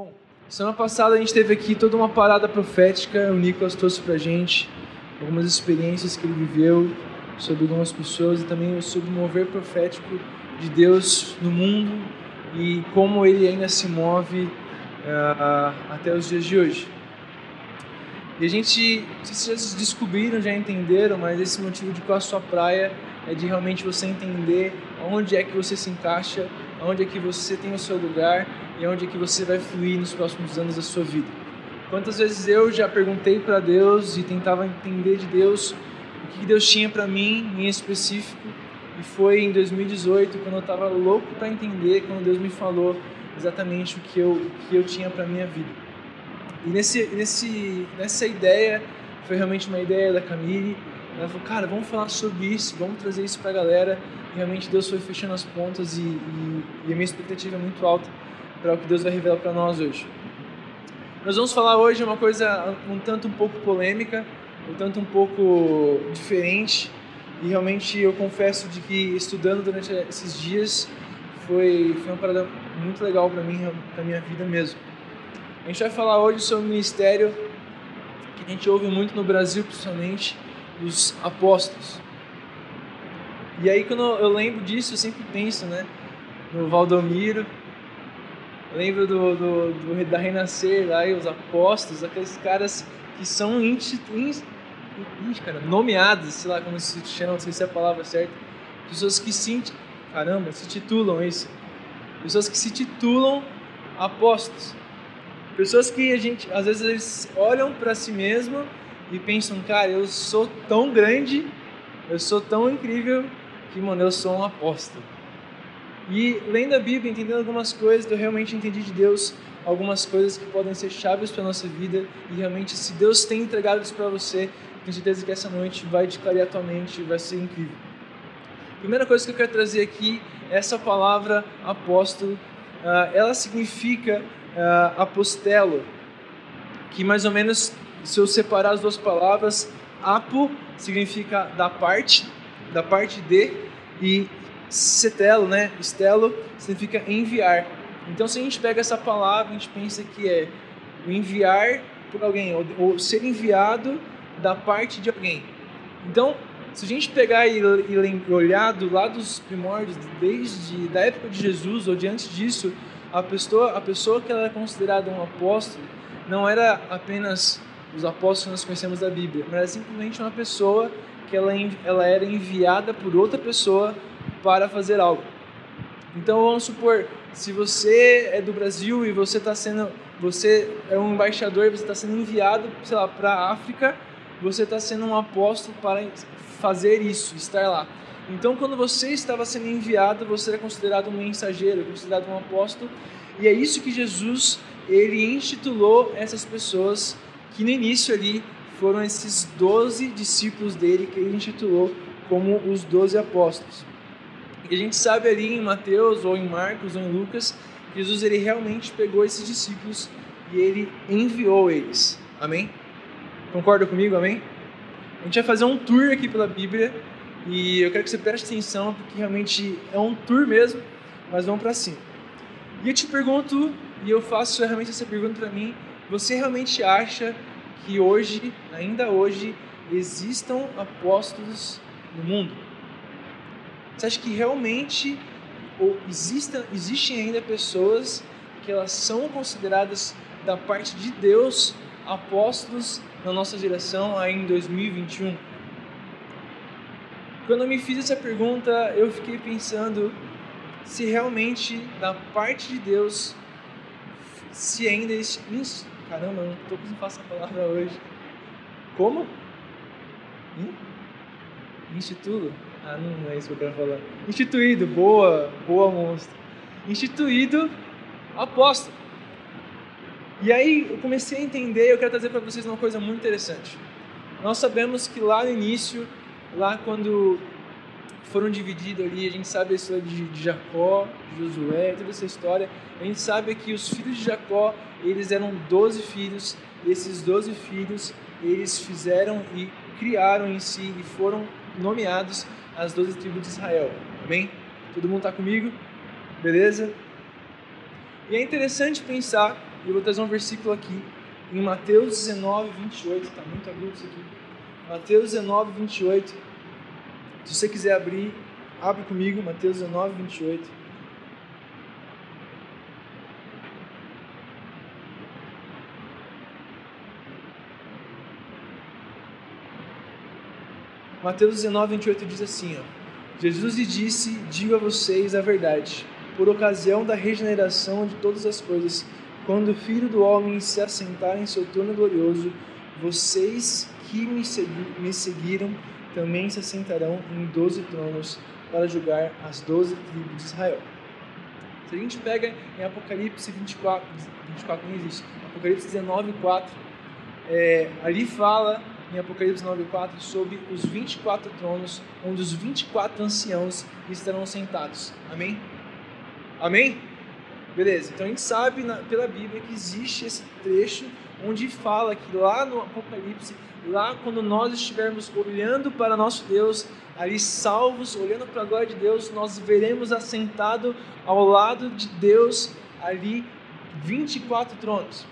Bom, semana passada a gente teve aqui toda uma parada profética, o Nicolas trouxe pra gente algumas experiências que ele viveu sobre algumas pessoas e também sobre o mover profético de Deus no mundo e como ele ainda se move uh, até os dias de hoje. E a gente, vocês descobriram, já entenderam, mas esse motivo de qual a sua praia é de realmente você entender onde é que você se encaixa, onde é que você tem o seu lugar e onde é que você vai fluir nos próximos anos da sua vida. Quantas vezes eu já perguntei para Deus e tentava entender de Deus o que Deus tinha para mim em específico, e foi em 2018 quando eu estava louco para entender, quando Deus me falou exatamente o que eu, o que eu tinha para minha vida. E nesse, nesse, nessa ideia, foi realmente uma ideia da Camille. Ela falou, cara, vamos falar sobre isso, vamos trazer isso para a galera. E realmente Deus foi fechando as pontas e, e, e a minha expectativa é muito alta para o que Deus vai revelar para nós hoje. Nós vamos falar hoje uma coisa um tanto um pouco polêmica, um tanto um pouco diferente. E realmente eu confesso de que estudando durante esses dias foi, foi uma parada muito legal para mim, para minha vida mesmo. A gente vai falar hoje sobre o ministério que a gente ouve muito no Brasil, principalmente, dos apóstolos. E aí, quando eu lembro disso, eu sempre penso, né? No Valdomiro, lembro do, do, do, da Renascer lá e os apóstolos, aqueles caras que são instituídos, cara, nomeados, sei lá como se chama, não sei se é a palavra certa, pessoas que se, caramba, se titulam isso, pessoas que se titulam apóstolos. Pessoas que a gente, às vezes, eles olham para si mesmo e pensam, cara, eu sou tão grande, eu sou tão incrível que, mano, eu sou um apóstolo. E lendo a Bíblia, entendendo algumas coisas, eu realmente entendi de Deus algumas coisas que podem ser chaves para nossa vida e realmente, se Deus tem entregado isso para você, tenho certeza que essa noite vai te clarear a tua mente, vai ser incrível. Primeira coisa que eu quero trazer aqui é essa palavra apóstolo. Uh, ela significa uh, apostelo, que mais ou menos, se eu separar as duas palavras, apo significa da parte, da parte de, e setelo, né, estelo, significa enviar. Então, se a gente pega essa palavra, a gente pensa que é enviar por alguém, ou, ou ser enviado da parte de alguém. Então, se a gente pegar e, e olhar do lado dos primórdios, desde da época de Jesus ou de antes disso, a pessoa, a pessoa que ela era considerada um apóstolo não era apenas os apóstolos que nós conhecemos da Bíblia, mas era simplesmente uma pessoa que ela, ela era enviada por outra pessoa para fazer algo. Então vamos supor, se você é do Brasil e você está sendo, você é um embaixador você está sendo enviado, sei lá, para a África, você está sendo um apóstolo para fazer isso, estar lá. Então, quando você estava sendo enviado, você era considerado um mensageiro, considerado um apóstolo, e é isso que Jesus ele intitulou essas pessoas que no início ali foram esses doze discípulos dele que ele intitulou como os doze apóstolos. E a gente sabe ali em Mateus ou em Marcos ou em Lucas, Jesus ele realmente pegou esses discípulos e ele enviou eles. Amém? Concorda comigo? Amém? A gente vai fazer um tour aqui pela Bíblia e eu quero que você preste atenção, porque realmente é um tour mesmo, mas vamos para cima. E eu te pergunto, e eu faço realmente essa pergunta para mim: você realmente acha que hoje, ainda hoje, existam apóstolos no mundo? Você acha que realmente ou exista, existem ainda pessoas que elas são consideradas da parte de Deus apóstolos na nossa geração aí em 2021? Quando eu me fiz essa pergunta, eu fiquei pensando se realmente, da parte de Deus, se ainda existe. Caramba, não estou conseguindo falar essa palavra hoje. Como? Hum? Instituto? Ah, não é isso que eu quero falar. Instituído, boa, boa monstro. Instituído apóstolo. E aí eu comecei a entender, eu quero trazer para vocês uma coisa muito interessante. Nós sabemos que lá no início lá quando foram divididos ali, a gente sabe a história de, de Jacó, de Josué, toda essa história. A gente sabe que os filhos de Jacó, eles eram 12 filhos, e esses 12 filhos, eles fizeram e criaram em si e foram nomeados as 12 tribos de Israel. Amém? Todo mundo está comigo? Beleza? E é interessante pensar E eu vou trazer um versículo aqui, em Mateus 19, 28. Está muito abrido isso aqui. Mateus 19, 28. Se você quiser abrir, abre comigo, Mateus 19, 28. Mateus 19, 28 diz assim: ó, Jesus lhe disse: Digo a vocês a verdade, por ocasião da regeneração de todas as coisas, quando o Filho do Homem se assentar em seu trono glorioso, vocês que me, segui me seguiram também se assentarão em doze tronos para julgar as doze tribos de Israel. Se a gente pega em Apocalipse 24, 24 não existe, Apocalipse 19, 4, é, ali fala em Apocalipse 9,4 sobre os 24 tronos, onde os 24 anciãos estarão sentados. Amém? Amém? Beleza, então a gente sabe na, pela Bíblia que existe esse trecho onde fala que lá no Apocalipse, lá quando nós estivermos olhando para nosso Deus, ali salvos, olhando para a glória de Deus, nós veremos assentado ao lado de Deus ali 24 tronos.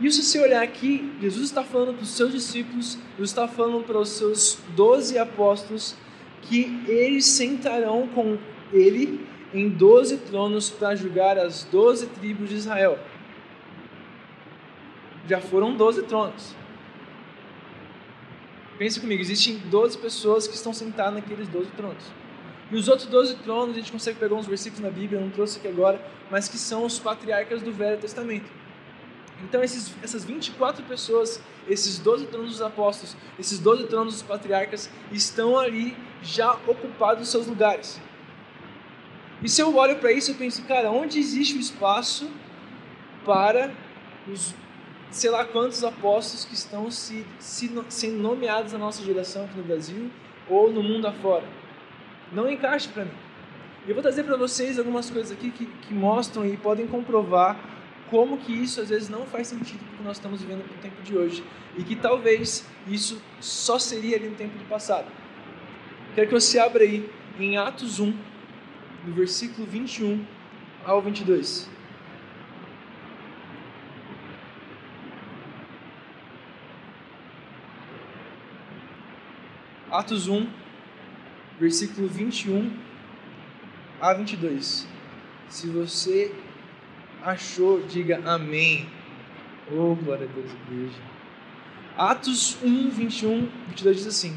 E se olhar aqui, Jesus está falando para os seus discípulos, Jesus está falando para os seus doze apóstolos, que eles sentarão com ele em doze tronos para julgar as doze tribos de Israel. Já foram doze tronos. Pense comigo, existem 12 pessoas que estão sentadas naqueles 12 tronos. E os outros 12 tronos, a gente consegue pegar uns versículos na Bíblia, não trouxe aqui agora, mas que são os patriarcas do Velho Testamento. Então, esses, essas 24 pessoas, esses 12 tronos dos apóstolos, esses 12 tronos dos patriarcas, estão ali já ocupados os seus lugares. E se eu olho para isso, eu penso, cara, onde existe o espaço para os sei lá quantos apóstolos que estão se, se, sendo nomeados na nossa geração aqui no Brasil ou no mundo afora? Não encaixa para mim. Eu vou trazer para vocês algumas coisas aqui que, que mostram e podem comprovar como que isso às vezes não faz sentido com o que nós estamos vivendo no tempo de hoje e que talvez isso só seria ali no tempo do passado. Quero que você abra aí em Atos 1, do versículo 21 ao 22. Atos 1, versículo 21 a 22. Se você achou, diga amém. Oh, glória a Deus, igreja. Atos 1, 21, 22 diz assim: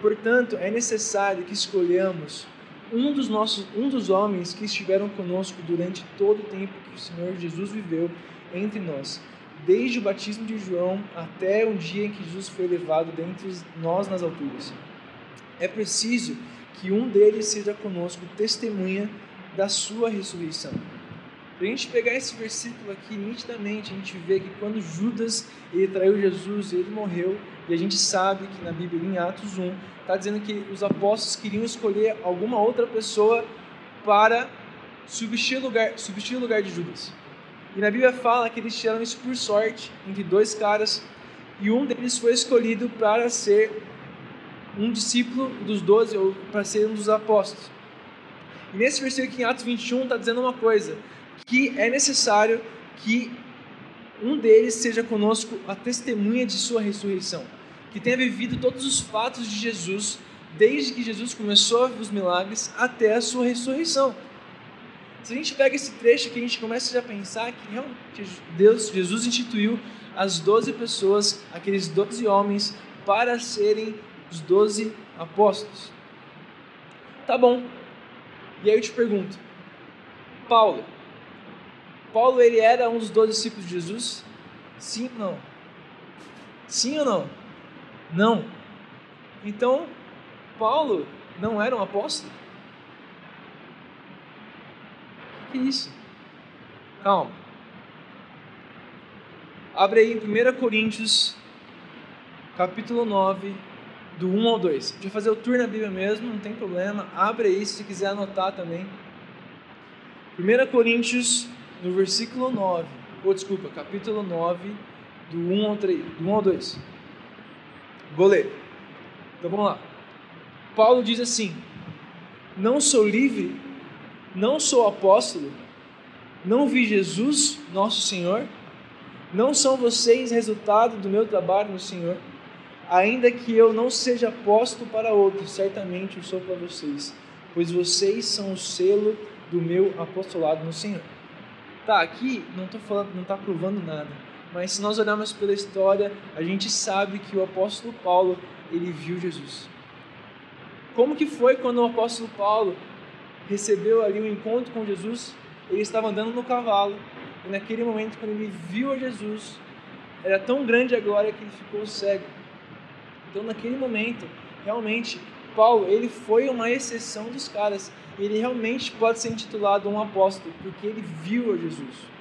Portanto, é necessário que escolhamos um dos nossos, um dos homens que estiveram conosco durante todo o tempo que o Senhor Jesus viveu entre nós, desde o batismo de João até o dia em que Jesus foi levado dentre nós nas alturas. É preciso que um deles seja conosco testemunha da sua ressurreição para a gente pegar esse versículo aqui nitidamente, a gente vê que quando Judas ele traiu Jesus, ele morreu, e a gente sabe que na Bíblia, em Atos 1, está dizendo que os apóstolos queriam escolher alguma outra pessoa para substituir o lugar, substituir lugar de Judas. E na Bíblia fala que eles tiraram isso por sorte entre dois caras, e um deles foi escolhido para ser um discípulo dos doze, ou para ser um dos apóstolos. E nesse versículo aqui em Atos 21 está dizendo uma coisa: que é necessário que um deles seja conosco a testemunha de sua ressurreição, que tenha vivido todos os fatos de Jesus, desde que Jesus começou os milagres até a sua ressurreição. Se a gente pega esse trecho que a gente começa a pensar que realmente Deus, Jesus instituiu as doze pessoas, aqueles doze homens, para serem os doze apóstolos. Tá bom. E aí eu te pergunto, Paulo, Paulo ele era um dos doze discípulos de Jesus? Sim ou não? Sim ou não? Não. Então, Paulo não era um apóstolo? O que é isso? Calma. Abre aí em 1 Coríntios, capítulo 9, do 1 ao 2. A gente vai fazer o tour na Bíblia mesmo, não tem problema. Abre aí se quiser anotar também. 1 Coríntios no versículo 9, ou desculpa, capítulo 9, do 1 ao, 3, do 1 ao 2. Vou ler. Então vamos lá. Paulo diz assim: Não sou livre, não sou apóstolo, não vi Jesus, nosso Senhor? Não são vocês resultado do meu trabalho no Senhor? Ainda que eu não seja posto para outros, certamente eu sou para vocês, pois vocês são o selo do meu apostolado no Senhor. Tá, aqui não estou falando, não está provando nada, mas se nós olharmos pela história, a gente sabe que o apóstolo Paulo ele viu Jesus. Como que foi quando o apóstolo Paulo recebeu ali um encontro com Jesus? Ele estava andando no cavalo e naquele momento, quando ele viu a Jesus, era tão grande a glória que ele ficou cego. Então, naquele momento, realmente, Paulo, ele foi uma exceção dos caras. Ele realmente pode ser intitulado um apóstolo, porque ele viu a Jesus.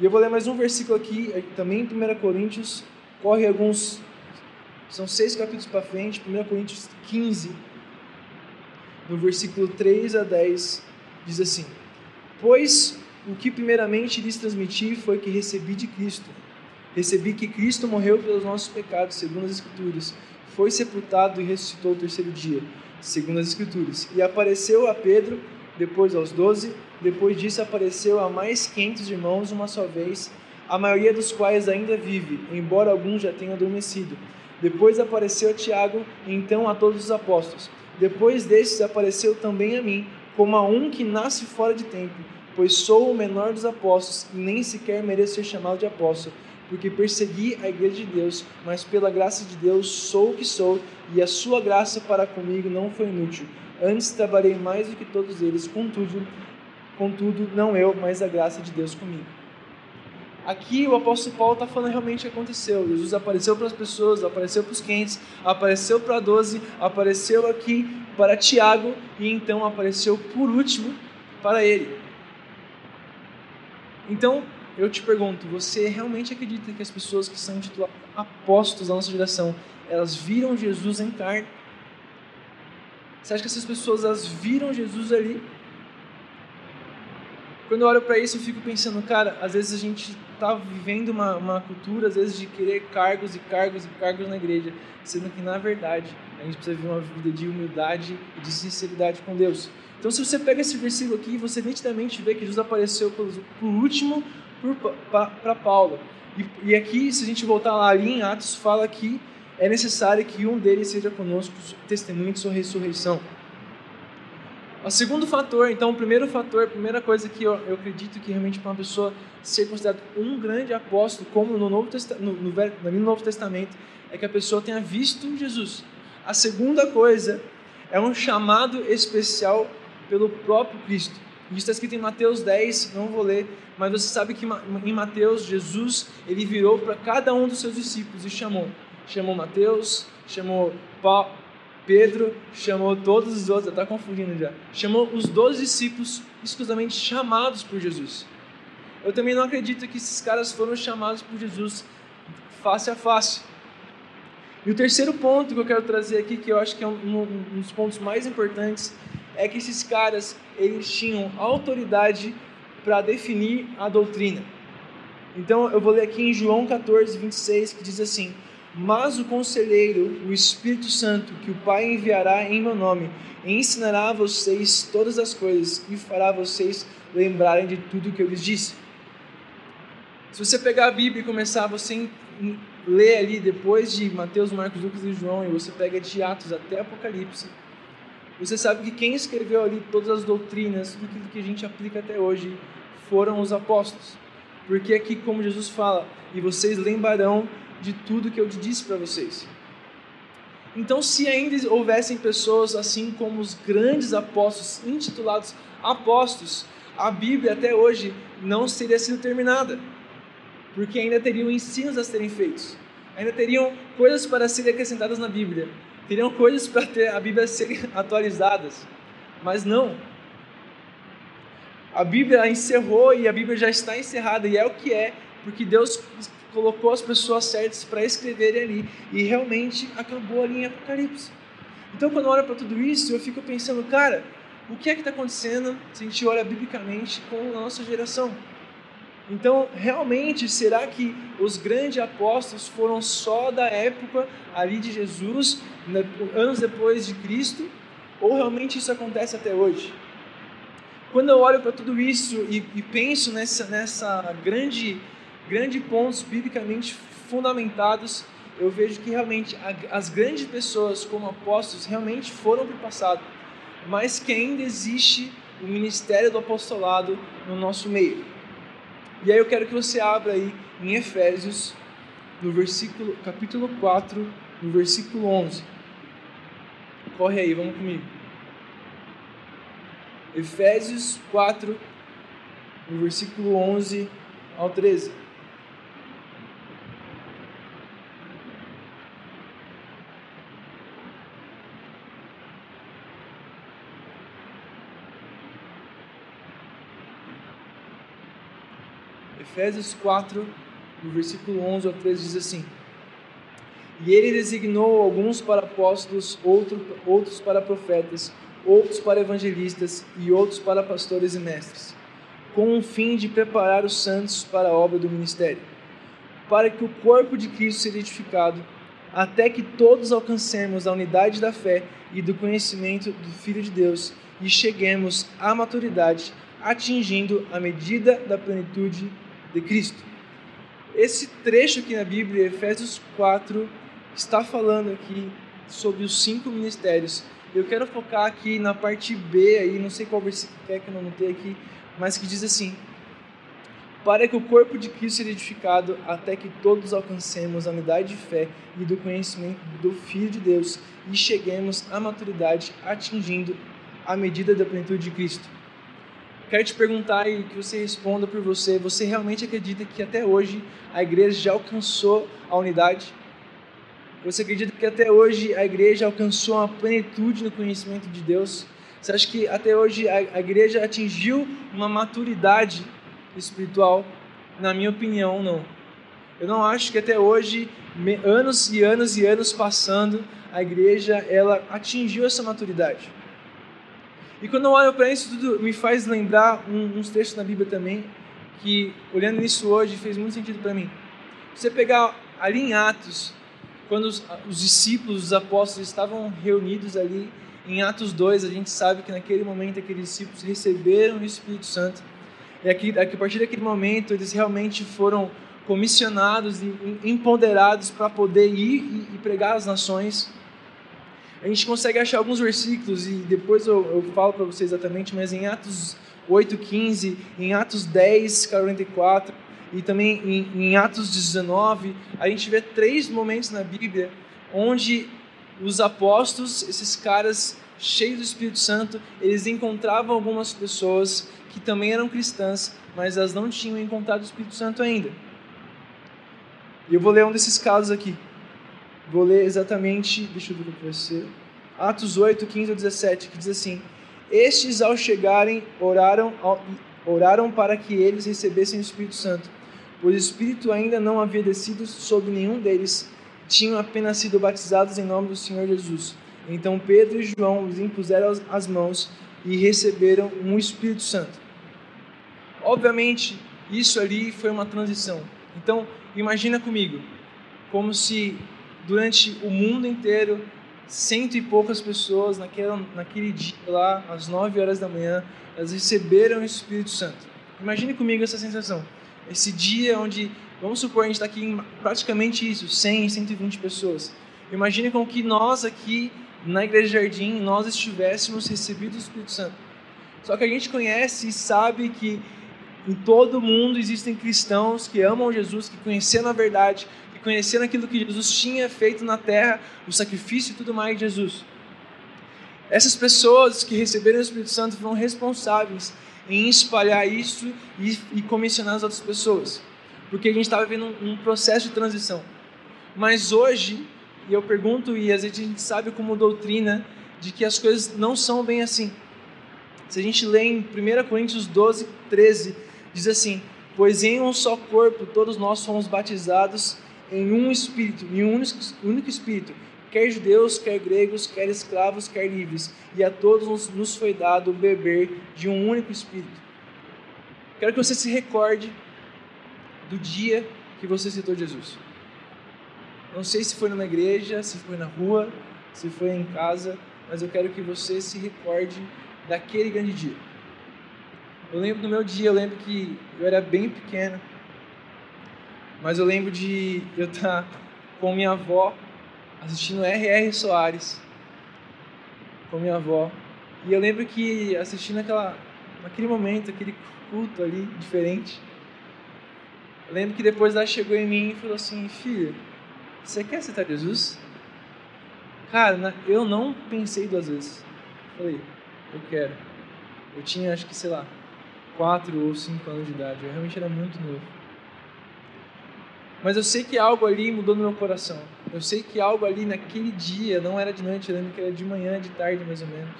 E eu vou ler mais um versículo aqui, também em 1 Coríntios, corre alguns, são seis capítulos para frente, 1 Coríntios 15, no versículo 3 a 10, diz assim: Pois o que primeiramente lhes transmiti foi que recebi de Cristo. Recebi que Cristo morreu pelos nossos pecados, segundo as Escrituras, foi sepultado e ressuscitou o terceiro dia, segundo as Escrituras, e apareceu a Pedro, depois aos doze, depois disso apareceu a mais quinhentos irmãos uma só vez, a maioria dos quais ainda vive, embora alguns já tenham adormecido. Depois apareceu a Tiago, e então a todos os apóstolos. Depois desses apareceu também a mim, como a um que nasce fora de tempo pois sou o menor dos apóstolos e nem sequer mereço ser chamado de apóstolo, porque persegui a igreja de Deus, mas pela graça de Deus sou o que sou, e a sua graça para comigo não foi inútil. Antes trabalhei mais do que todos eles, contudo, contudo não eu, mas a graça de Deus comigo. Aqui o apóstolo Paulo está falando realmente o que aconteceu. Jesus apareceu para as pessoas, apareceu para os quentes, apareceu para 12, apareceu aqui para Tiago e então apareceu por último para ele. Então, eu te pergunto, você realmente acredita que as pessoas que são intituladas apóstolos da nossa geração, elas viram Jesus em carne? Você acha que essas pessoas elas viram Jesus ali? Quando eu olho para isso, eu fico pensando, cara, às vezes a gente está vivendo uma, uma cultura, às vezes, de querer cargos e cargos e cargos na igreja, sendo que, na verdade, a gente precisa viver uma vida de humildade e de sinceridade com Deus. Então, se você pega esse versículo aqui, você nitidamente vê que Jesus apareceu por último para Paulo. E, e, aqui, se a gente voltar lá ali em Atos, fala que é necessário que um deles seja conosco testemunho de sua ressurreição. O segundo fator, então, o primeiro fator, a primeira coisa que eu, eu acredito que realmente para uma pessoa ser considerada um grande apóstolo, como no Novo, no, no, no Novo Testamento, é que a pessoa tenha visto Jesus. A segunda coisa é um chamado especial pelo próprio Cristo. Está escrito em Mateus 10, não vou ler, mas você sabe que em Mateus, Jesus, ele virou para cada um dos seus discípulos e chamou. Chamou Mateus, chamou Pedro, chamou todos os outros, está confundindo já. Chamou os dois discípulos exclusivamente chamados por Jesus. Eu também não acredito que esses caras foram chamados por Jesus face a face. E o terceiro ponto que eu quero trazer aqui, que eu acho que é um, um dos pontos mais importantes, é que esses caras eles tinham autoridade para definir a doutrina. Então eu vou ler aqui em João 14, 26, que diz assim: Mas o conselheiro, o Espírito Santo, que o Pai enviará em meu nome, ensinará a vocês todas as coisas e fará vocês lembrarem de tudo que eu lhes disse. Se você pegar a Bíblia e começar você ler ali depois de Mateus, Marcos, Lucas e João, e você pega de Atos até Apocalipse, você sabe que quem escreveu ali todas as doutrinas, tudo aquilo que a gente aplica até hoje, foram os apóstolos. Porque aqui, como Jesus fala, e vocês lembrarão de tudo que eu disse para vocês. Então, se ainda houvessem pessoas assim como os grandes apóstolos, intitulados apóstolos, a Bíblia até hoje não teria sido terminada, porque ainda teriam ensinos a serem feitos, ainda teriam coisas para serem acrescentadas na Bíblia teriam coisas para ter a Bíblia ser atualizadas, mas não. A Bíblia encerrou e a Bíblia já está encerrada e é o que é, porque Deus colocou as pessoas certas para escreverem ali e realmente acabou ali em Apocalipse. Então, quando eu olho para tudo isso, eu fico pensando, cara, o que é que está acontecendo se a gente olha biblicamente com a nossa geração? Então, realmente, será que os grandes apóstolos foram só da época ali de Jesus, anos depois de Cristo? Ou realmente isso acontece até hoje? quando eu olho para tudo isso e, e, penso nessa, nessa grande, grande pontos biblicamente fundamentados, eu vejo que realmente as grandes pessoas como apóstolos realmente foram para o passado, mas que ainda existe o ministério do apostolado no nosso meio. E aí eu quero que você abra aí em Efésios, no versículo, capítulo 4, no versículo 11. Corre aí, vamos comigo. Efésios 4, no versículo 11 ao 13. Efésios 4, no versículo 11 ao 13, diz assim: E ele designou alguns para apóstolos, outro, outros para profetas, outros para evangelistas e outros para pastores e mestres, com o fim de preparar os santos para a obra do ministério, para que o corpo de Cristo seja edificado, até que todos alcancemos a unidade da fé e do conhecimento do Filho de Deus e cheguemos à maturidade, atingindo a medida da plenitude de Cristo. Esse trecho aqui na Bíblia, Efésios 4, está falando aqui sobre os cinco ministérios. Eu quero focar aqui na parte B, aí, não sei qual versículo é que eu não notei aqui, mas que diz assim: Para que o corpo de Cristo seja edificado, até que todos alcancemos a unidade de fé e do conhecimento do Filho de Deus e cheguemos à maturidade, atingindo a medida da plenitude de Cristo. Quero te perguntar e que você responda por você: você realmente acredita que até hoje a igreja já alcançou a unidade? Você acredita que até hoje a igreja alcançou uma plenitude no conhecimento de Deus? Você acha que até hoje a, igreja atingiu uma maturidade espiritual? Na minha opinião, não. Eu não acho que até hoje, anos e anos e anos passando, a igreja ela atingiu essa maturidade. E quando eu olho para isso tudo, me faz lembrar um, uns textos na Bíblia também, que olhando nisso hoje fez muito sentido para mim. Você pegar ali em Atos, quando os, os, discípulos, os apóstolos estavam reunidos ali, em Atos 2, a gente sabe que naquele momento aqueles discípulos receberam o Espírito Santo. E aqui, a partir daquele momento eles realmente foram comissionados e empoderados para poder ir e, e pregar às nações a gente consegue achar alguns versículos e depois eu, eu falo para vocês exatamente, mas em Atos 8:15, em Atos 10, 44 e também em, em Atos 19, a gente vê três momentos na Bíblia onde os apóstolos, esses caras cheios do Espírito Santo, eles encontravam algumas pessoas que também eram cristãs, mas elas não tinham encontrado o Espírito Santo ainda. E eu vou ler um desses casos aqui. Vou ler exatamente, deixa eu ver o que. Atos 8, 15 a 17, que diz assim: Estes, ao chegarem, oraram, oraram para que eles recebessem o Espírito Santo, pois o Espírito ainda não havia descido sobre nenhum deles, tinham apenas sido batizados em nome do Senhor Jesus. Então Pedro e João os impuseram as mãos e receberam um Espírito Santo. Obviamente, isso ali foi uma transição. Então, imagina comigo, como se durante o mundo inteiro, cento e poucas pessoas naquele, dia lá, às nove horas da manhã, elas receberam o Espírito Santo. Imagine comigo essa sensação. Esse dia onde, vamos supor, a gente está aqui em praticamente isso, 100, 120 pessoas. Imagine com que nós aqui na Igreja Jardim, nós estivéssemos recebido o Espírito Santo. Só que a gente conhece e sabe que em todo mundo existem cristãos que amam Jesus, que conheceram a verdade, conhecendo aquilo que Jesus tinha feito na terra, o sacrifício e tudo mais de Jesus. Essas pessoas que receberam o Espírito Santo foram responsáveis em espalhar isso e, e comissionar as outras pessoas, porque a gente estava vivendo um, um processo de transição. Mas hoje, e eu pergunto, e às vezes a gente sabe como doutrina, de que as coisas não são bem assim. Se a gente lê em 1 Coríntios 12, 13, diz assim: Pois em um só corpo todos nós fomos batizados em um espírito, em um único, único espírito, quer judeus, quer gregos, quer escravos, quer livres, e a todos nos foi dado beber de um único espírito. Quero que você se recorde do dia que você citou Jesus. Não sei se foi numa igreja, se foi na rua, se foi em casa, mas eu quero que você se recorde daquele grande dia. Eu lembro do meu dia, eu lembro que eu era bem pequeno, mas eu lembro de eu estar com minha avó assistindo R.R. Soares com minha avó. E eu lembro que assistindo aquela, naquele momento, aquele culto ali diferente, eu lembro que depois ela chegou em mim e falou assim: Filha, você quer aceitar Jesus? Cara, eu não pensei duas vezes. Falei, eu quero. Eu tinha, acho que, sei lá, quatro ou cinco anos de idade. Eu realmente era muito novo. Mas eu sei que algo ali mudou no meu coração. Eu sei que algo ali naquele dia, não era de noite, eu lembro que era de manhã, de tarde mais ou menos.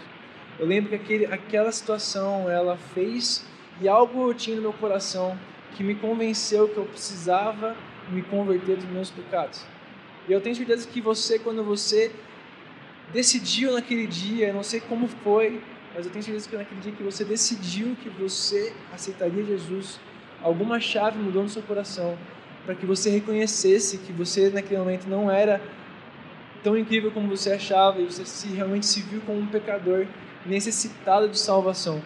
Eu lembro que aquele, aquela situação, ela fez e algo eu tinha no meu coração que me convenceu que eu precisava me converter dos meus pecados. E eu tenho certeza que você, quando você decidiu naquele dia, eu não sei como foi, mas eu tenho certeza que naquele dia que você decidiu que você aceitaria Jesus, alguma chave mudou no seu coração para que você reconhecesse que você naquele momento não era tão incrível como você achava e você se, realmente se viu como um pecador necessitado de salvação.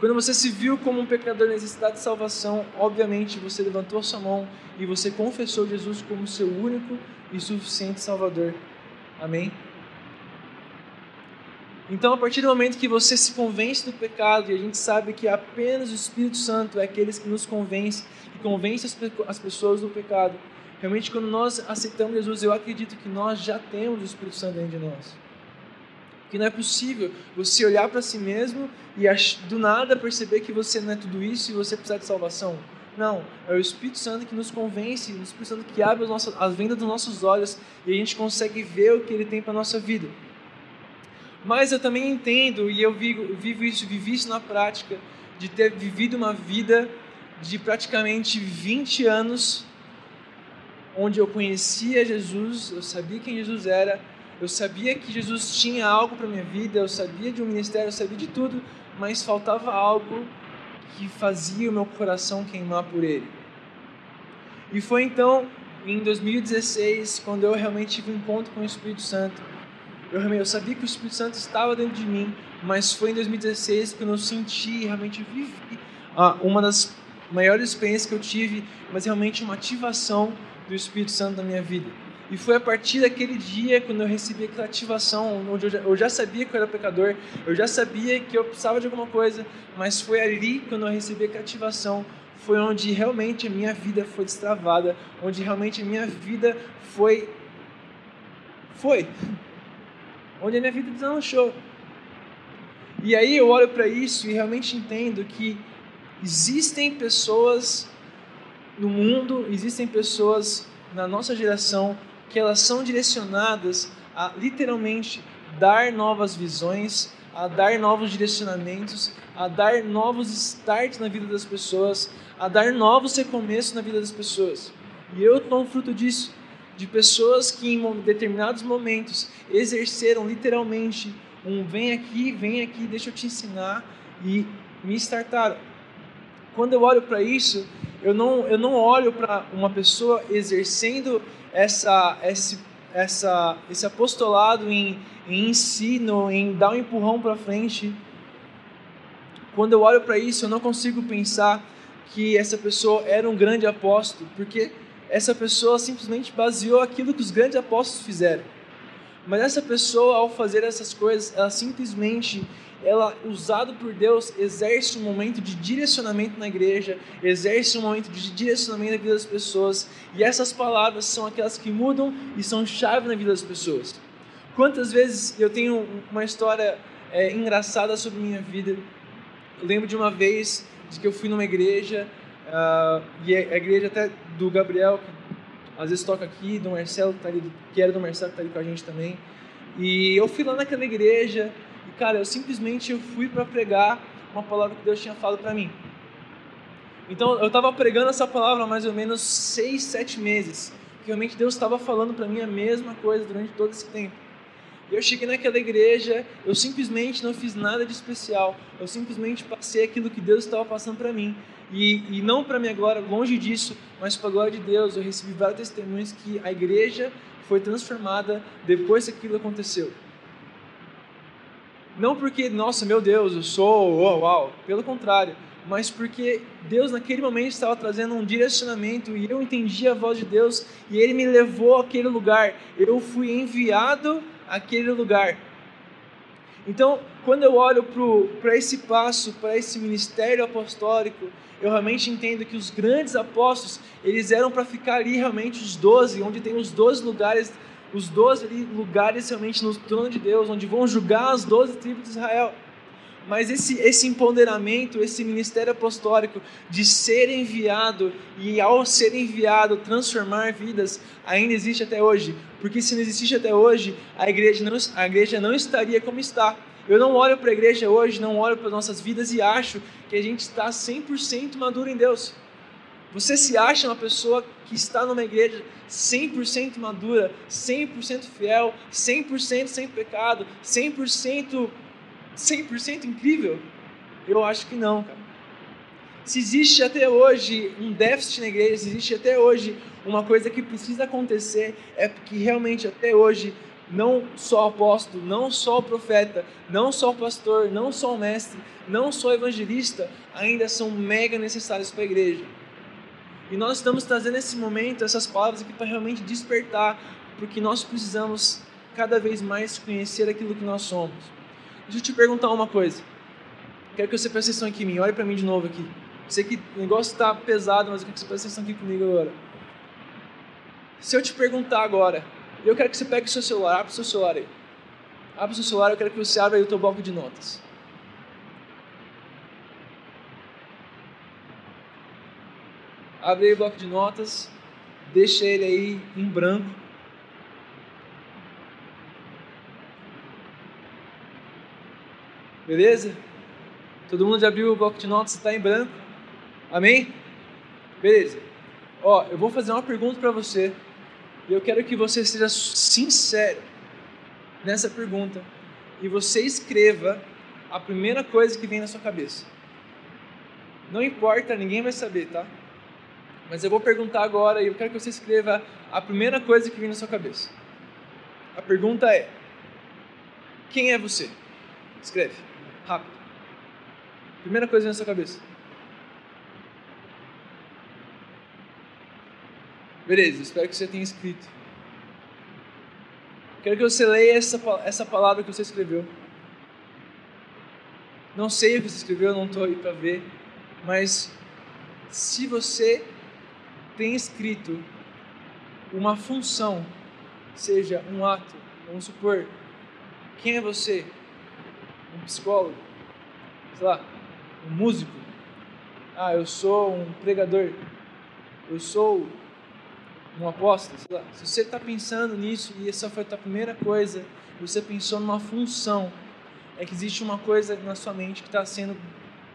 Quando você se viu como um pecador necessitado de salvação, obviamente você levantou sua mão e você confessou Jesus como seu único e suficiente Salvador. Amém? Então, a partir do momento que você se convence do pecado, e a gente sabe que apenas o Espírito Santo é aquele que nos convence, que convence as pessoas do pecado. Realmente, quando nós aceitamos Jesus, eu acredito que nós já temos o Espírito Santo dentro de nós. Que não é possível você olhar para si mesmo e do nada perceber que você não é tudo isso e você precisa de salvação. Não, é o Espírito Santo que nos convence, o Espírito Santo que abre as, nossas, as vendas dos nossos olhos e a gente consegue ver o que ele tem para a nossa vida. Mas eu também entendo, e eu vivo, vivo isso, vivi isso na prática, de ter vivido uma vida de praticamente 20 anos, onde eu conhecia Jesus, eu sabia quem Jesus era, eu sabia que Jesus tinha algo para minha vida, eu sabia de um ministério, eu sabia de tudo, mas faltava algo que fazia o meu coração queimar por Ele. E foi então, em 2016, quando eu realmente tive um encontro com o Espírito Santo, eu, eu sabia que o Espírito Santo estava dentro de mim, mas foi em 2016 que eu senti, realmente vivi ah, uma das maiores experiências que eu tive, mas realmente uma ativação do Espírito Santo na minha vida. E foi a partir daquele dia, quando eu recebi aquela ativação, onde eu já, eu já, sabia que eu era pecador, eu já sabia que eu precisava de alguma coisa, mas foi ali, quando eu recebi aquela ativação, foi onde realmente a minha vida foi destravada, onde realmente a minha vida foi. Foi onde a minha vida deslanchou. E aí eu olho para isso e realmente entendo que existem pessoas no mundo, existem pessoas na nossa geração que elas são direcionadas a literalmente dar novas visões, a dar novos direcionamentos, a dar novos starts na vida das pessoas, a dar novos recomeços na vida das pessoas. E eu estou fruto disso de pessoas que em determinados momentos exerceram literalmente um vem aqui, vem aqui, deixa eu te ensinar e me startaram. Quando eu olho para isso, eu não, eu não olho para uma pessoa exercendo essa, esse, essa, esse apostolado em, em ensino, em dar um empurrão para frente. Quando eu olho para isso, eu não consigo pensar que essa pessoa era um grande apóstolo, porque essa pessoa simplesmente baseou aquilo que os grandes apóstolos fizeram. Mas essa pessoa, ao fazer essas coisas, ela simplesmente, ela usado por Deus, exerce um momento de direcionamento na igreja, exerce um momento de direcionamento na vida das pessoas, e essas palavras são aquelas que mudam e são chave na vida das pessoas. Quantas vezes eu tenho uma história é, engraçada sobre minha vida? Eu lembro de uma vez de que eu fui numa igreja Uh, e a igreja até do Gabriel, que às vezes toca aqui, do Marcelo, que, tá ali, que era do Marcelo, que está ali com a gente também. E eu fui lá naquela igreja e, cara, eu simplesmente eu fui para pregar uma palavra que Deus tinha falado para mim. Então, eu estava pregando essa palavra há mais ou menos seis, sete meses. Realmente Deus estava falando para mim a mesma coisa durante todo esse tempo. Eu cheguei naquela igreja, eu simplesmente não fiz nada de especial. Eu simplesmente passei aquilo que Deus estava passando para mim. E, e não para minha glória, longe disso, mas para a glória de Deus. Eu recebi vários testemunhos que a igreja foi transformada depois que aquilo aconteceu. Não porque, nossa, meu Deus, eu sou, uau, uau. Pelo contrário, mas porque Deus naquele momento estava trazendo um direcionamento e eu entendi a voz de Deus e Ele me levou àquele lugar. Eu fui enviado àquele lugar. Então, quando eu olho para esse passo, para esse ministério apostólico, eu realmente entendo que os grandes apóstolos, eles eram para ficar ali realmente os doze, onde tem os doze lugares, os doze lugares realmente no trono de Deus, onde vão julgar as doze tribos de Israel. Mas esse, esse empoderamento, esse ministério apostólico de ser enviado e ao ser enviado transformar vidas, ainda existe até hoje. Porque se não existe até hoje, a igreja não, a igreja não estaria como está. Eu não olho para a igreja hoje, não olho para nossas vidas e acho que a gente está 100% maduro em Deus. Você se acha uma pessoa que está numa igreja 100% madura, 100% fiel, 100% sem pecado, 100% 100% incrível? Eu acho que não, cara. Se existe até hoje um déficit na igreja, se existe até hoje uma coisa que precisa acontecer, é porque realmente até hoje não só o apóstolo, não só o profeta, não só o pastor, não só o mestre, não só o evangelista, ainda são mega necessários para a igreja. E nós estamos trazendo esse momento, essas palavras aqui para realmente despertar, porque nós precisamos cada vez mais conhecer aquilo que nós somos. Deixa eu te perguntar uma coisa. Quero que você preste atenção aqui em mim. Olha para mim de novo aqui. Sei que o negócio está pesado, mas eu quero que você preste atenção aqui comigo agora. Se eu te perguntar agora, eu quero que você pegue o seu celular, abre o seu celular aí. Abre o seu celular, eu quero que você abra aí o teu bloco de notas. Abre aí o bloco de notas, deixa ele aí em branco. Beleza? Todo mundo já abriu o bloco de notas, está em branco? Amém? Beleza. Ó, eu vou fazer uma pergunta para você. E eu quero que você seja sincero nessa pergunta. E você escreva a primeira coisa que vem na sua cabeça. Não importa, ninguém vai saber, tá? Mas eu vou perguntar agora e eu quero que você escreva a primeira coisa que vem na sua cabeça. A pergunta é: Quem é você? Escreve. Rápido. Primeira coisa na sua cabeça. Beleza, espero que você tenha escrito. Quero que você leia essa, essa palavra que você escreveu. Não sei o que você escreveu, não estou aí para ver, mas se você tem escrito uma função, seja um ato, vamos supor, quem é você? um psicólogo, sei lá, um músico. Ah, eu sou um pregador. Eu sou um apóstolo. Se você está pensando nisso e essa foi a tua primeira coisa, você pensou numa função, é que existe uma coisa na sua mente que está sendo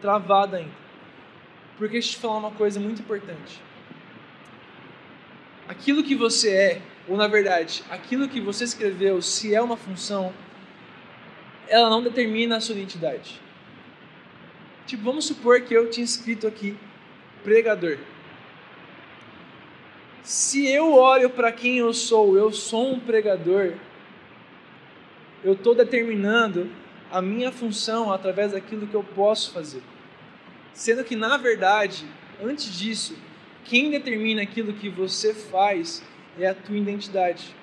travada ainda. Porque deixa eu te falar uma coisa muito importante. Aquilo que você é, ou na verdade, aquilo que você escreveu, se é uma função, ela não determina a sua identidade. Tipo, vamos supor que eu tinha escrito aqui pregador. Se eu olho para quem eu sou, eu sou um pregador, eu estou determinando a minha função através daquilo que eu posso fazer. Sendo que, na verdade, antes disso, quem determina aquilo que você faz é a tua identidade.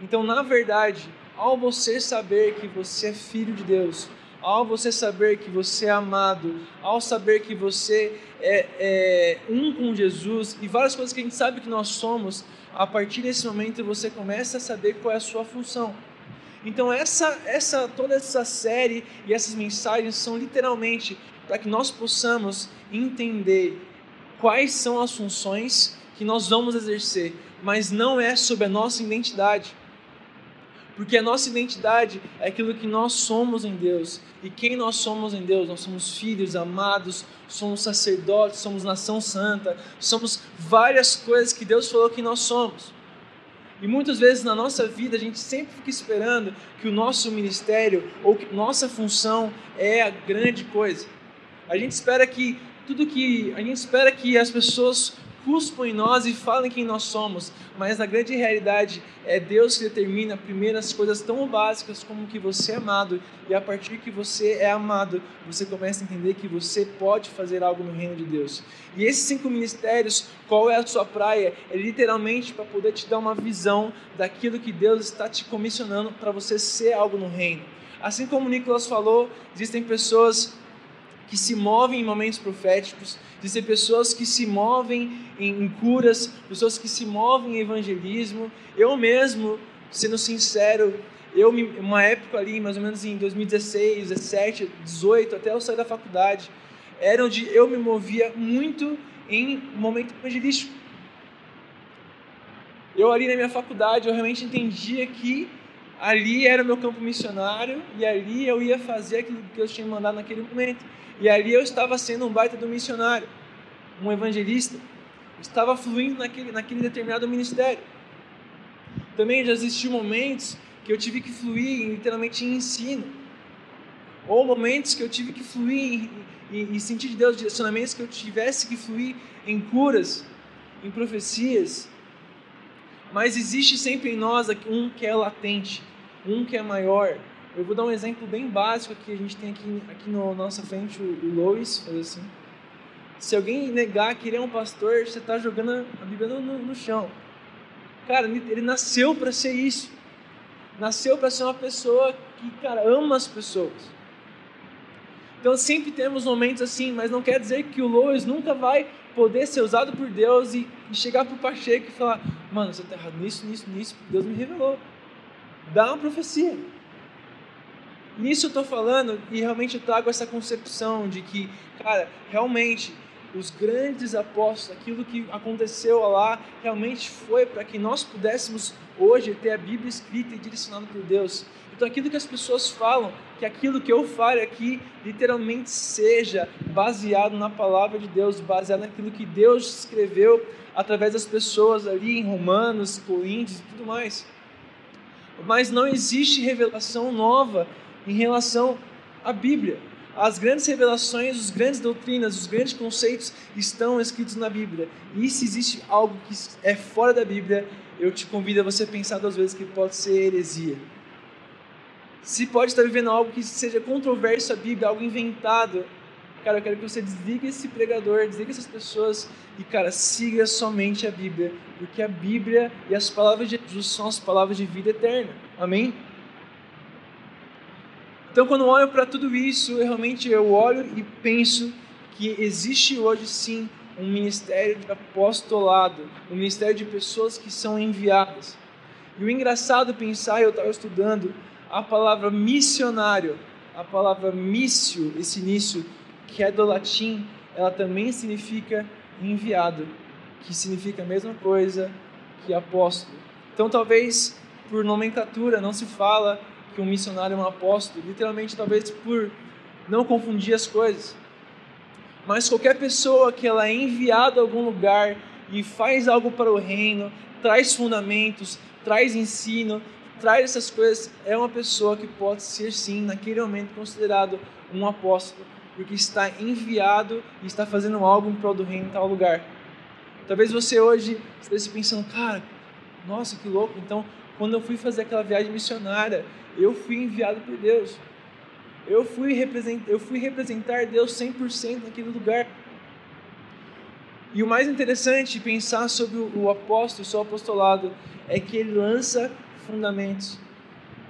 Então, na verdade, ao você saber que você é filho de Deus, ao você saber que você é amado, ao saber que você é, é, um com Jesus e várias coisas que a gente sabe que nós somos, a partir desse momento você começa a saber qual é a sua função. Então essa, essa toda essa série e essas mensagens são literalmente para que nós possamos entender quais são as funções que nós vamos exercer, mas não é sobre a nossa identidade. Porque a nossa identidade é aquilo que nós somos em Deus. E quem nós somos em Deus? Nós somos filhos amados, somos sacerdotes, somos nação santa, somos várias coisas que Deus falou que nós somos. E muitas vezes na nossa vida a gente sempre fica esperando que o nosso ministério ou que nossa função é a grande coisa. A gente espera que tudo que a gente espera que as pessoas cuspam em nós e falem quem nós somos, mas na grande realidade é Deus que determina primeiro as coisas tão básicas como que você é amado, e a partir que você é amado, você começa a entender que você pode fazer algo no reino de Deus. E esses cinco ministérios, qual é a sua praia? É literalmente para poder te dar uma visão daquilo que Deus está te comissionando para você ser algo no reino. Assim como o Nicolas falou, existem pessoas que se movem em momentos proféticos, existem pessoas que se movem em, em curas, pessoas que se movem em evangelismo. Eu mesmo, sendo sincero, eu uma época ali, mais ou menos em 2016, 17, 18, até eu sair da faculdade, era onde eu me movia muito em momento evangelístico. Eu ali na minha faculdade, eu realmente entendia que ali era o meu campo missionário e ali eu ia fazer aquilo que Deus tinha mandado naquele momento. E ali eu estava sendo um baita do missionário, um evangelista. estava fluindo naquele, naquele determinado ministério. Também já existiam momentos que eu tive que fluir literalmente em ensino. Ou momentos que eu tive que fluir e, sentir de Deus direcionamentos que eu tivesse que fluir em curas, em profecias. Mas existe sempre em nós um que é latente, um que é maior, eu vou dar um exemplo bem básico que a gente tem aqui, aqui na no nossa frente, o, Lois, fazer assim. Se alguém negar que ele é um pastor, você está jogando a Bíblia no, no, chão. Cara, ele nasceu para ser isso. Nasceu para ser uma pessoa que, cara, ama as pessoas. Então sempre temos momentos assim, mas não quer dizer que o Lois nunca vai poder ser usado por Deus e, chegar para o Pacheco e falar: Mano, você está errado nisso, nisso, nisso, Deus me revelou. Dá uma profecia. Nisso eu estou falando e realmente eu trago essa concepção de que, cara, realmente os grandes apóstolos, aquilo que aconteceu lá, realmente foi para que nós pudéssemos hoje ter a Bíblia escrita e direcionada por Deus. Então, aquilo que as pessoas falam, que aquilo que eu falo aqui, literalmente seja baseado na palavra de Deus, baseado naquilo que Deus escreveu através das pessoas ali em Romanos, Coríntios e tudo mais. Mas não existe revelação nova em relação à Bíblia. As grandes revelações, as grandes doutrinas, os grandes conceitos estão escritos na Bíblia. E se existe algo que é fora da Bíblia, eu te convido a você pensar duas vezes que pode ser heresia. Se pode estar vivendo algo que seja controverso à Bíblia, algo inventado, cara, eu quero que você desligue esse pregador, desligue essas pessoas e, cara, siga somente a Bíblia, porque a Bíblia e as palavras de Jesus são as palavras de vida eterna. Amém? Então, quando eu olho para tudo isso, eu realmente eu olho e penso que existe hoje sim um ministério de apostolado, um ministério de pessoas que são enviadas. E o engraçado pensar, eu estava estudando a palavra missionário, a palavra missio, esse início, que é do latim, ela também significa enviado, que significa a mesma coisa que apóstolo. Então, talvez por nomenclatura não se fala que um missionário é um apóstolo, literalmente talvez por não confundir as coisas. Mas qualquer pessoa que ela é enviada a algum lugar e faz algo para o reino, traz fundamentos, traz ensino, traz essas coisas, é uma pessoa que pode ser sim, naquele momento, considerado um apóstolo, porque está enviado e está fazendo algo em prol do reino em tal lugar. Talvez você hoje esteja pensando, cara, nossa, que louco, então quando eu fui fazer aquela viagem missionária, eu fui enviado por Deus. Eu fui, representar, eu fui representar Deus 100% naquele lugar. E o mais interessante pensar sobre o apóstolo, o seu apostolado, é que ele lança fundamentos.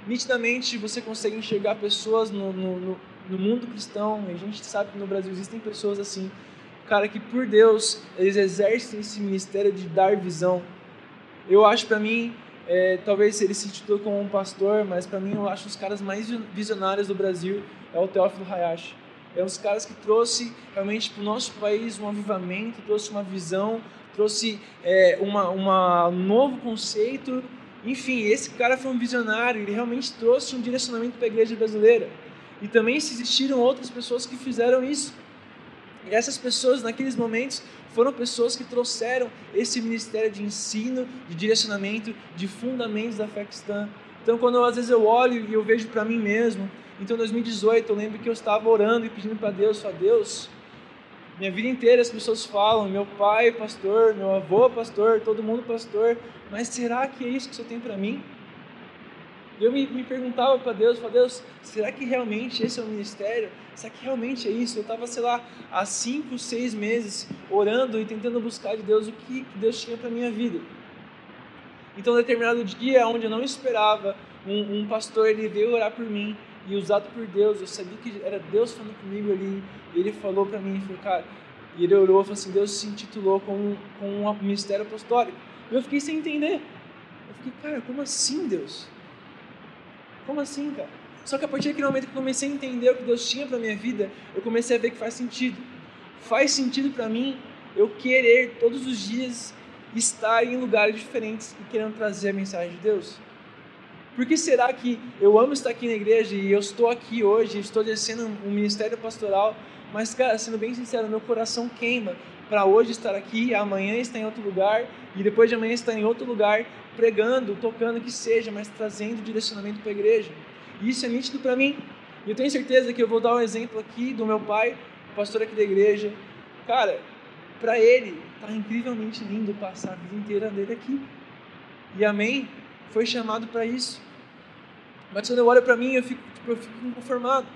Nitidamente você consegue enxergar pessoas no, no, no mundo cristão, e a gente sabe que no Brasil existem pessoas assim, cara, que por Deus eles exercem esse ministério de dar visão. Eu acho para mim é, talvez ele se intitule como um pastor, mas para mim eu acho os caras mais visionários do Brasil é o Teófilo Hayashi. É dos caras que trouxe realmente para o nosso país um avivamento, trouxe uma visão, trouxe é, uma, uma, um novo conceito. Enfim, esse cara foi um visionário, ele realmente trouxe um direcionamento para a igreja brasileira. E também existiram outras pessoas que fizeram isso. E essas pessoas, naqueles momentos, foram pessoas que trouxeram esse ministério de ensino, de direcionamento, de fundamentos da fé cristã. Então, quando às vezes eu olho e eu vejo para mim mesmo, então em 2018 eu lembro que eu estava orando e pedindo para Deus, só Deus, Minha vida inteira as pessoas falam, meu pai pastor, meu avô pastor, todo mundo pastor, mas será que é isso que o Senhor tem para mim? Eu me, me perguntava para Deus, para Deus, será que realmente esse é o ministério? Será que realmente é isso? Eu estava, sei lá, há cinco, seis meses orando e tentando buscar de Deus o que Deus tinha para minha vida. Então, determinado dia, onde eu não esperava, um, um pastor ele veio orar por mim e usado por Deus. Eu sabia que era Deus falando comigo ali. E ele falou para mim, falou, cara, e ele orou, falou assim, Deus se intitulou com, com um ministério apostólico. E eu fiquei sem entender. Eu fiquei, cara, como assim, Deus? Como assim, cara? Só que a partir daquele momento que eu comecei a entender o que Deus tinha para minha vida, eu comecei a ver que faz sentido. Faz sentido para mim eu querer todos os dias estar em lugares diferentes e querendo trazer a mensagem de Deus. Por que será que eu amo estar aqui na igreja e eu estou aqui hoje, estou exercendo um ministério pastoral, mas, cara, sendo bem sincero, meu coração queima para hoje estar aqui, amanhã estar em outro lugar e depois de amanhã estar em outro lugar pregando, tocando, que seja, mas trazendo direcionamento para a igreja. E isso é nítido para mim. E eu tenho certeza que eu vou dar um exemplo aqui do meu pai, pastor aqui da igreja. Cara, para ele, tá incrivelmente lindo passar a vida inteira dele aqui. E amém? Foi chamado para isso. Mas quando eu olho para mim, eu fico, tipo, eu fico inconformado.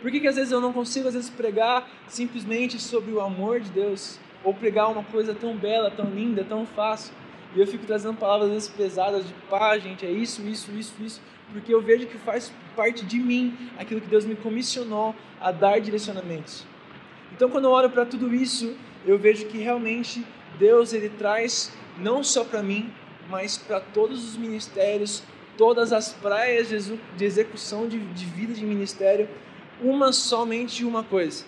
Por que, que às vezes eu não consigo às vezes pregar simplesmente sobre o amor de Deus? Ou pregar uma coisa tão bela, tão linda, tão fácil? E eu fico trazendo palavras às vezes pesadas de pá, gente, é isso, isso, isso, isso, porque eu vejo que faz parte de mim aquilo que Deus me comissionou a dar direcionamentos. Então, quando eu olho para tudo isso, eu vejo que realmente Deus ele traz não só para mim, mas para todos os ministérios, todas as praias de execução de, de vida de ministério, uma somente uma coisa.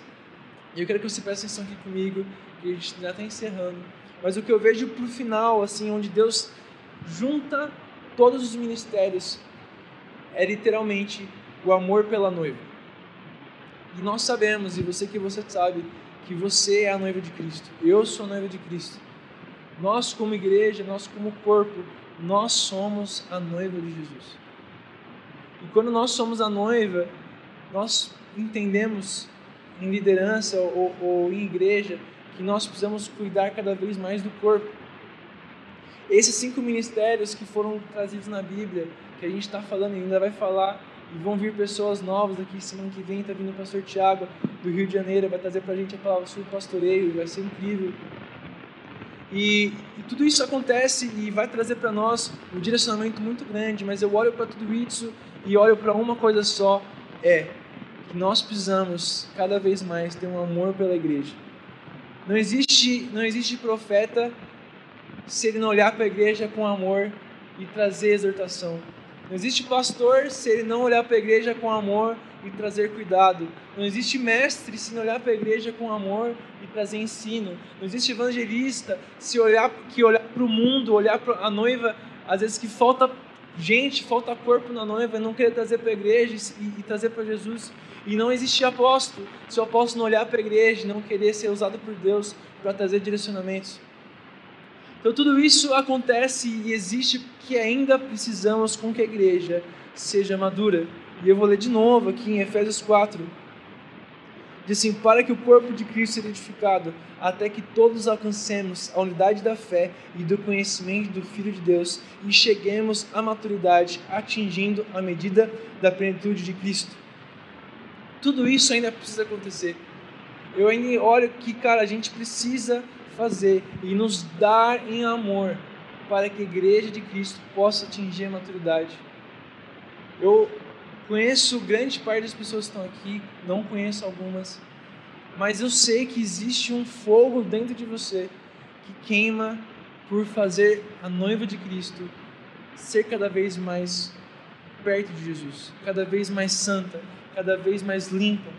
E eu quero que você preste atenção aqui comigo, que a gente já está encerrando mas o que eu vejo para o final, assim, onde Deus junta todos os ministérios, é literalmente o amor pela noiva. E nós sabemos, e você que você sabe, que você é a noiva de Cristo. Eu sou a noiva de Cristo. Nós, como igreja, nós, como corpo, nós somos a noiva de Jesus. E quando nós somos a noiva, nós entendemos em liderança ou, ou em igreja que nós precisamos cuidar cada vez mais do corpo. Esses cinco ministérios que foram trazidos na Bíblia, que a gente está falando e ainda vai falar, e vão vir pessoas novas aqui semana que vem, está vindo o pastor Tiago do Rio de Janeiro, vai trazer para a gente a palavra sobre pastoreio, vai ser incrível. E, e, tudo isso acontece e vai trazer para nós um direcionamento muito grande, mas eu olho para tudo isso e olho para uma coisa só, é que nós precisamos cada vez mais ter um amor pela igreja. Não existe, não existe profeta se ele não olhar para a igreja com amor e trazer exortação. Não existe pastor se ele não olhar para a igreja com amor e trazer cuidado. Não existe mestre se não olhar para a igreja com amor e trazer ensino. Não existe evangelista se olhar que olhar para o mundo, olhar para a noiva, às vezes que falta gente, falta corpo na noiva, não querer trazer para a igreja e, e trazer para Jesus. E não existe apóstolo se o apóstolo não olhar para a igreja não querer ser usado por Deus para trazer direcionamentos. Então tudo isso acontece e existe que ainda precisamos com que a igreja seja madura. E eu vou ler de novo aqui em Efésios 4. Diz assim: Para que o corpo de Cristo seja edificado, até que todos alcancemos a unidade da fé e do conhecimento do Filho de Deus e cheguemos à maturidade, atingindo a medida da plenitude de Cristo tudo isso ainda precisa acontecer. Eu ainda olho que, cara, a gente precisa fazer e nos dar em amor para que a igreja de Cristo possa atingir a maturidade. Eu conheço grande parte das pessoas que estão aqui, não conheço algumas, mas eu sei que existe um fogo dentro de você que queima por fazer a noiva de Cristo ser cada vez mais perto de Jesus, cada vez mais santa, cada vez mais limpa.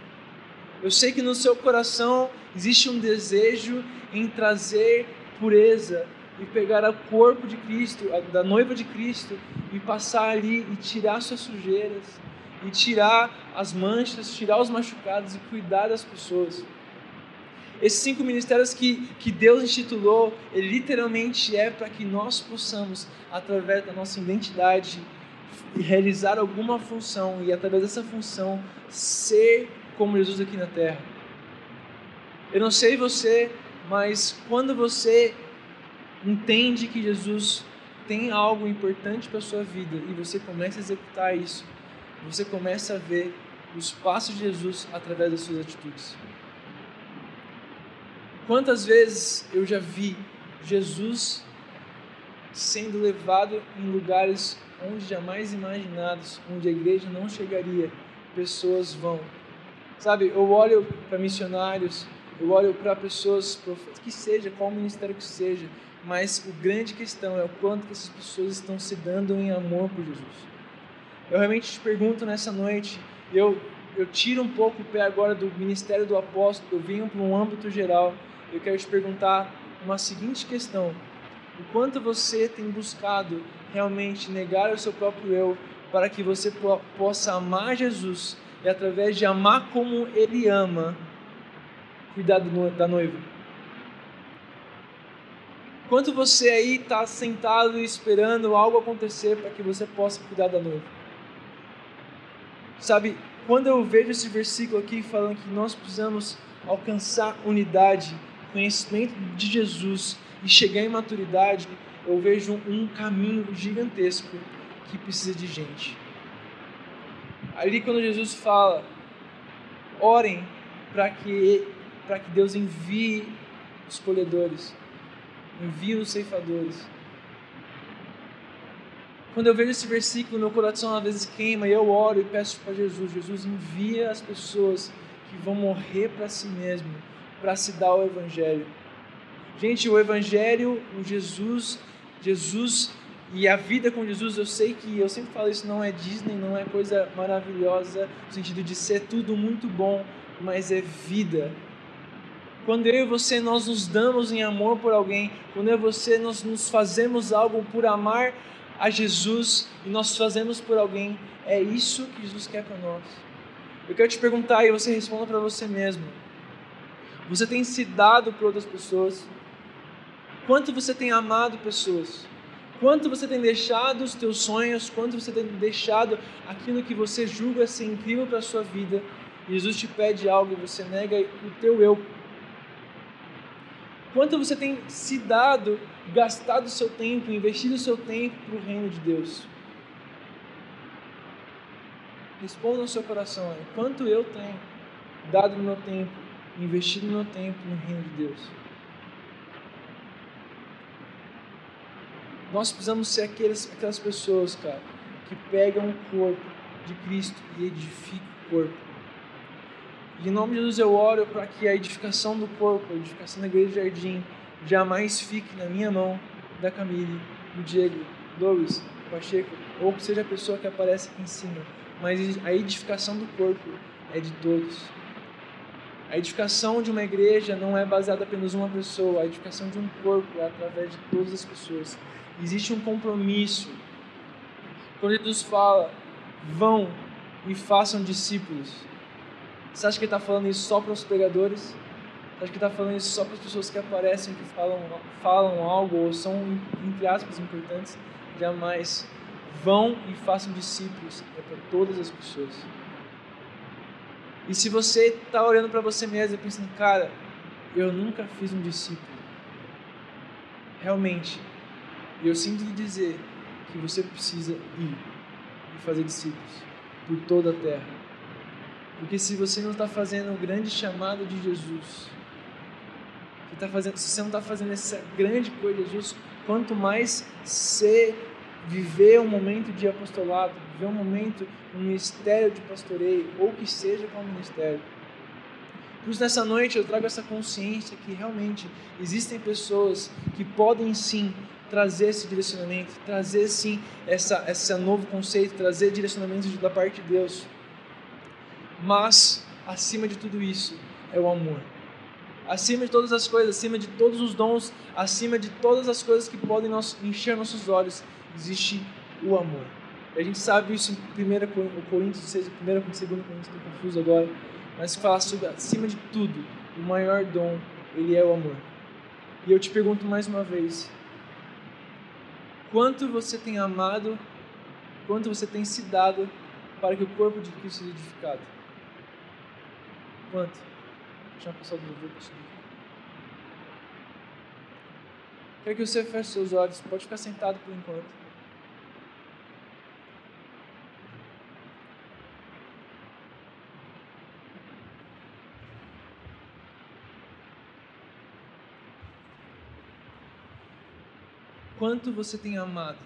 Eu sei que no seu coração existe um desejo em trazer pureza e pegar o corpo de Cristo, da noiva de Cristo, e passar ali e tirar suas sujeiras, e tirar as manchas, tirar os machucados e cuidar das pessoas. Esses cinco ministérios que, que Deus instituiu, ele literalmente é para que nós possamos, através da nossa identidade, realizar alguma função e através dessa função ser como Jesus aqui na terra. Eu não sei você, mas quando você entende que Jesus tem algo importante para sua vida e você começa a executar isso, você começa a ver os passos de Jesus através das suas atitudes. Quantas vezes eu já vi Jesus sendo levado em lugares onde jamais imaginados, onde a igreja não chegaria, pessoas vão. Sabe, eu olho para missionários, eu olho para pessoas, que seja, qual ministério que seja, mas o grande questão é o quanto que essas pessoas estão se dando em amor por Jesus. Eu realmente te pergunto nessa noite, eu, eu tiro um pouco o pé agora do ministério do apóstolo, eu venho para um âmbito geral, eu quero te perguntar uma seguinte questão: o quanto você tem buscado realmente negar o seu próprio eu para que você possa amar Jesus e através de amar como Ele ama, cuidar da noiva? Quanto você aí está sentado esperando algo acontecer para que você possa cuidar da noiva? Sabe, quando eu vejo esse versículo aqui falando que nós precisamos alcançar unidade, conhecimento de Jesus e chegar em maturidade, eu vejo um caminho gigantesco que precisa de gente. Ali quando Jesus fala, orem para que para que Deus envie os colhedores, envie os ceifadores. Quando eu vejo esse versículo, meu coração às vezes queima e eu oro e peço para Jesus: Jesus, envia as pessoas que vão morrer para si mesmo, para se dar o Evangelho. Gente, o Evangelho, o Jesus, Jesus e a vida com Jesus, eu sei que, eu sempre falo isso, não é Disney, não é coisa maravilhosa, no sentido de ser tudo muito bom, mas é vida. Quando eu e você nós nos damos em amor por alguém, quando eu e você nós nos fazemos algo por amar a Jesus e nós fazemos por alguém, é isso que Jesus quer para nós. Eu quero te perguntar e você responda para você mesmo. Você tem se dado para outras pessoas? Quanto você tem amado pessoas? Quanto você tem deixado os teus sonhos? Quanto você tem deixado aquilo que você julga ser incrível para a sua vida? Jesus te pede algo e você nega o teu eu Quanto você tem se dado, gastado o seu tempo, investido o seu tempo para o reino de Deus? Responda no seu coração aí. Quanto eu tenho dado o meu tempo, investido o meu tempo no reino de Deus? Nós precisamos ser aqueles, aquelas pessoas, cara, que pegam o corpo de Cristo e edificam o corpo e em nome de Jesus eu oro para que a edificação do corpo, a edificação da igreja do jardim, jamais fique na minha mão, da Camille, do Diego, Douglas, Pacheco, ou que seja a pessoa que aparece aqui em cima. Mas a edificação do corpo é de todos. A edificação de uma igreja não é baseada apenas em uma pessoa, a edificação de um corpo é através de todas as pessoas. Existe um compromisso. Quando Jesus fala, vão e façam discípulos, você acha que ele está falando isso só para os pregadores? Acha que está falando isso só para as pessoas que aparecem, que falam, falam algo ou são, entre aspas, importantes? Jamais. Vão e façam discípulos. É para todas as pessoas. E se você está olhando para você mesmo e pensando, cara, eu nunca fiz um discípulo. Realmente, eu sinto lhe dizer que você precisa ir e fazer discípulos por toda a terra porque se você não está fazendo o grande chamado de Jesus, tá fazendo, se você não está fazendo essa grande coisa Jesus, quanto mais você viver um momento de apostolado, viver um momento, um ministério de pastoreio, ou que seja qual ministério. Por isso, nessa noite, eu trago essa consciência que realmente existem pessoas que podem sim trazer esse direcionamento, trazer sim essa, esse novo conceito, trazer direcionamento da parte de Deus mas acima de tudo isso é o amor. Acima de todas as coisas, acima de todos os dons, acima de todas as coisas que podem encher nossos olhos, existe o amor. A gente sabe isso em 1 Coríntios 6, 1 e 2 Coríntios, estou confuso agora, mas fala sobre, acima de tudo, o maior dom, ele é o amor. E eu te pergunto mais uma vez, quanto você tem amado, quanto você tem se dado para que o corpo de Cristo seja edificado? Quanto? Deixa uma pessoa do para subir. Quero que você feche seus olhos. Pode ficar sentado por enquanto. Quanto você tem amado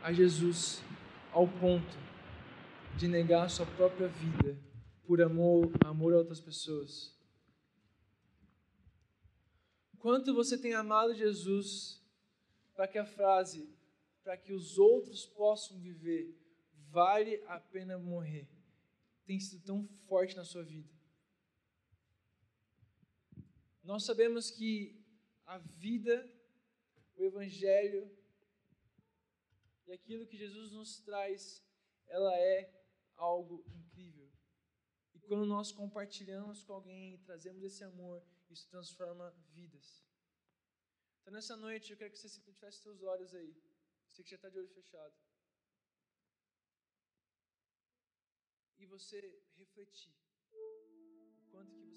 a Jesus ao ponto de negar sua própria vida por amor, amor a outras pessoas? Quanto você tem amado Jesus para que a frase, para que os outros possam viver, vale a pena morrer, tem sido tão forte na sua vida? Nós sabemos que a vida, o Evangelho e aquilo que Jesus nos traz, ela é algo incrível. E quando nós compartilhamos com alguém trazemos esse amor, isso transforma vidas. Então, nessa noite, eu quero que você simplesmente feche seus olhos aí. Você que já está de olho fechado. E você refletir o quanto que você